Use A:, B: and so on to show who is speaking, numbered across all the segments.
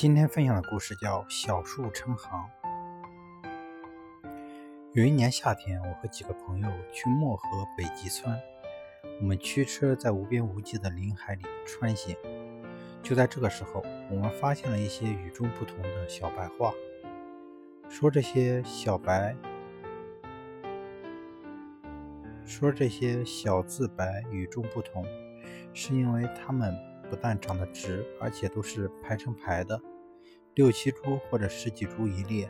A: 今天分享的故事叫《小树成行》。有一年夏天，我和几个朋友去漠河北极村，我们驱车在无边无际的林海里穿行。就在这个时候，我们发现了一些与众不同的小白桦。说这些小白，说这些小字白与众不同，是因为它们。不但长得直，而且都是排成排的，六七株或者十几株一列，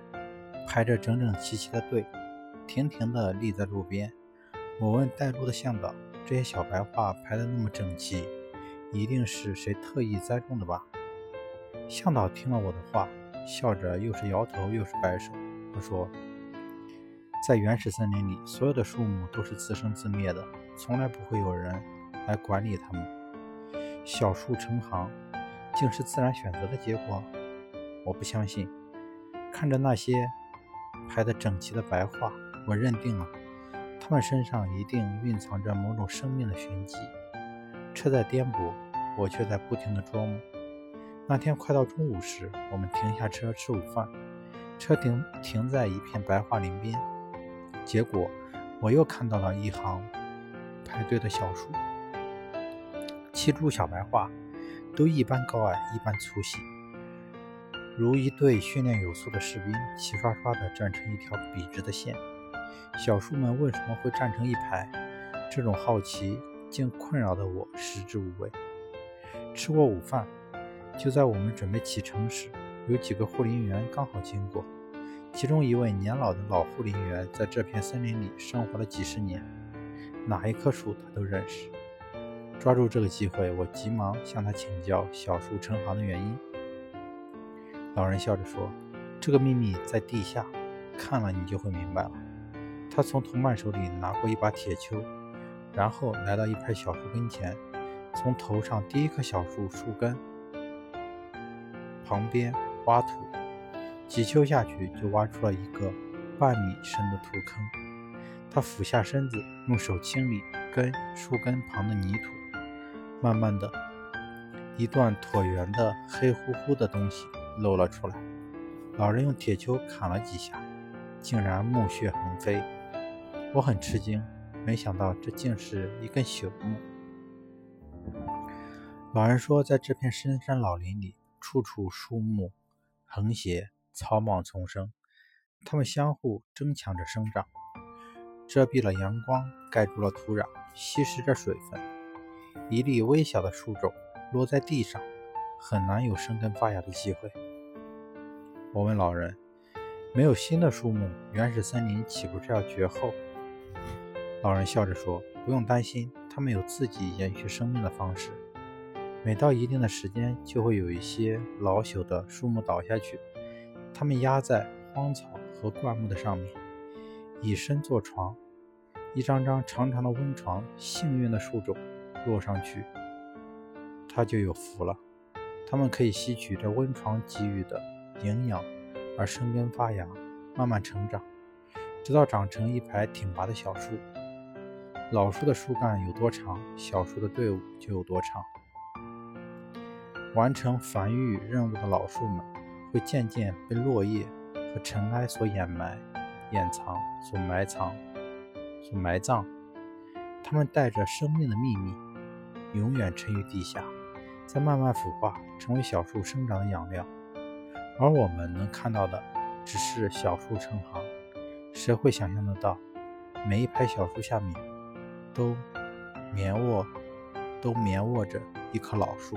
A: 排着整整齐齐的队，亭亭的立在路边。我问带路的向导：“这些小白桦排得那么整齐，一定是谁特意栽种的吧？”向导听了我的话，笑着又是摇头又是摆手。他说：“在原始森林里，所有的树木都是自生自灭的，从来不会有人来管理它们。”小树成行，竟是自然选择的结果？我不相信。看着那些排得整齐的白桦，我认定了，它们身上一定蕴藏着某种生命的玄机。车在颠簸，我却在不停地琢磨。那天快到中午时，我们停下车吃午饭，车停停在一片白桦林边。结果，我又看到了一行排队的小树。七株小白桦都一般高矮，一般粗细，如一队训练有素的士兵，齐刷刷地站成一条笔直的线。小树们为什么会站成一排？这种好奇竟困扰得我食之无味。吃过午饭，就在我们准备启程时，有几个护林员刚好经过。其中一位年老的老护林员在这片森林里生活了几十年，哪一棵树他都认识。抓住这个机会，我急忙向他请教小树成行的原因。老人笑着说：“这个秘密在地下，看了你就会明白了。”他从同伴手里拿过一把铁锹，然后来到一排小树跟前，从头上第一棵小树树根旁边挖土，几锹下去就挖出了一个半米深的土坑。他俯下身子，用手清理根树根旁的泥土。慢慢的，一段椭圆的黑乎乎的东西露了出来。老人用铁锹砍了几下，竟然木屑横飞。我很吃惊，没想到这竟是一根朽木。老人说，在这片深山老林里，处处树木横斜，草莽丛生，它们相互争抢着生长，遮蔽了阳光，盖住了土壤，吸食着水分。一粒微小的树种落在地上，很难有生根发芽的机会。我问老人：“没有新的树木，原始森林岂不是要绝后？”老人笑着说：“不用担心，它们有自己延续生命的方式。每到一定的时间，就会有一些老朽的树木倒下去，它们压在荒草和灌木的上面，以身作床，一张张长长的温床。幸运的树种。”落上去，它就有福了。它们可以吸取这温床给予的营养，而生根发芽，慢慢成长，直到长成一排挺拔的小树。老树的树干有多长，小树的队伍就有多长。完成繁育任务的老树们，会渐渐被落叶和尘埃所掩埋、掩藏、所埋藏、所埋葬。它们带着生命的秘密。永远沉于地下，再慢慢腐化，成为小树生长的养料。而我们能看到的，只是小树成行。谁会想象得到，每一排小树下面，都眠卧，都眠卧着一棵老树？